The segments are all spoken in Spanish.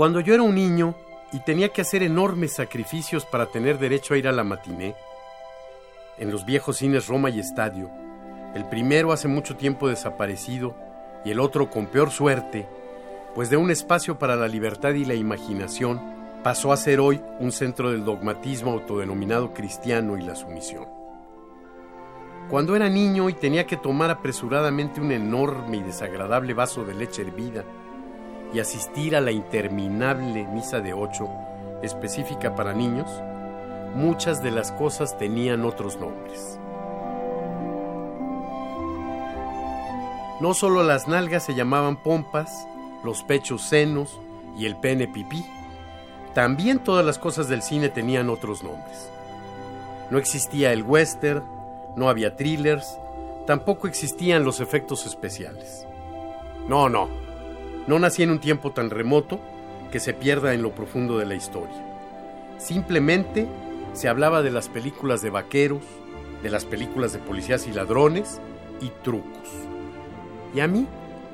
Cuando yo era un niño y tenía que hacer enormes sacrificios para tener derecho a ir a la matiné, en los viejos cines Roma y Estadio, el primero hace mucho tiempo desaparecido y el otro con peor suerte, pues de un espacio para la libertad y la imaginación pasó a ser hoy un centro del dogmatismo autodenominado cristiano y la sumisión. Cuando era niño y tenía que tomar apresuradamente un enorme y desagradable vaso de leche hervida, y asistir a la interminable misa de ocho, específica para niños, muchas de las cosas tenían otros nombres. No solo las nalgas se llamaban pompas, los pechos senos y el pene pipí, también todas las cosas del cine tenían otros nombres. No existía el western, no había thrillers, tampoco existían los efectos especiales. No, no, no nací en un tiempo tan remoto que se pierda en lo profundo de la historia. Simplemente se hablaba de las películas de vaqueros, de las películas de policías y ladrones y trucos. Y a mí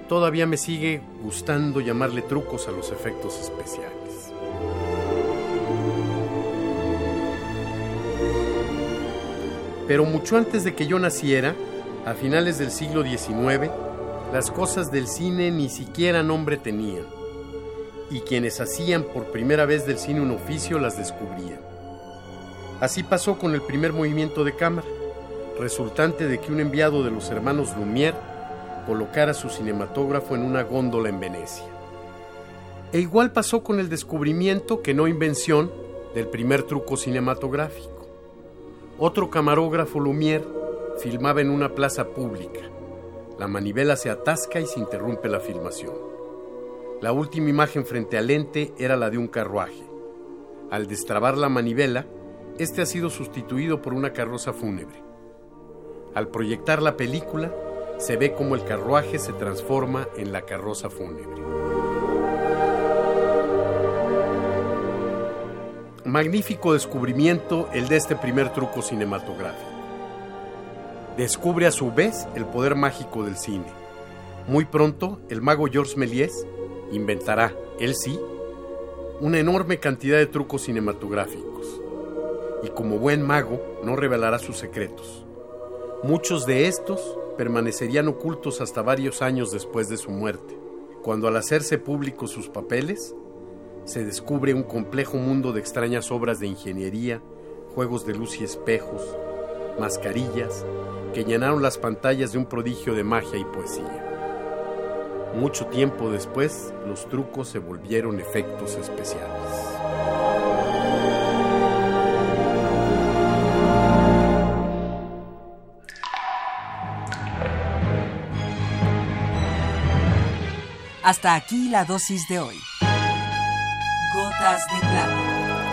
todavía me sigue gustando llamarle trucos a los efectos especiales. Pero mucho antes de que yo naciera, a finales del siglo XIX, las cosas del cine ni siquiera nombre tenían, y quienes hacían por primera vez del cine un oficio las descubrían. Así pasó con el primer movimiento de cámara, resultante de que un enviado de los hermanos Lumière colocara su cinematógrafo en una góndola en Venecia. E igual pasó con el descubrimiento, que no invención, del primer truco cinematográfico. Otro camarógrafo Lumière filmaba en una plaza pública la manivela se atasca y se interrumpe la filmación. La última imagen frente al lente era la de un carruaje. Al destrabar la manivela, este ha sido sustituido por una carroza fúnebre. Al proyectar la película, se ve como el carruaje se transforma en la carroza fúnebre. Magnífico descubrimiento el de este primer truco cinematográfico descubre a su vez el poder mágico del cine. Muy pronto, el mago Georges Méliès inventará, él sí, una enorme cantidad de trucos cinematográficos. Y como buen mago, no revelará sus secretos. Muchos de estos permanecerían ocultos hasta varios años después de su muerte, cuando al hacerse públicos sus papeles, se descubre un complejo mundo de extrañas obras de ingeniería, juegos de luz y espejos, mascarillas, que llenaron las pantallas de un prodigio de magia y poesía. Mucho tiempo después, los trucos se volvieron efectos especiales. Hasta aquí la dosis de hoy. Gotas de plata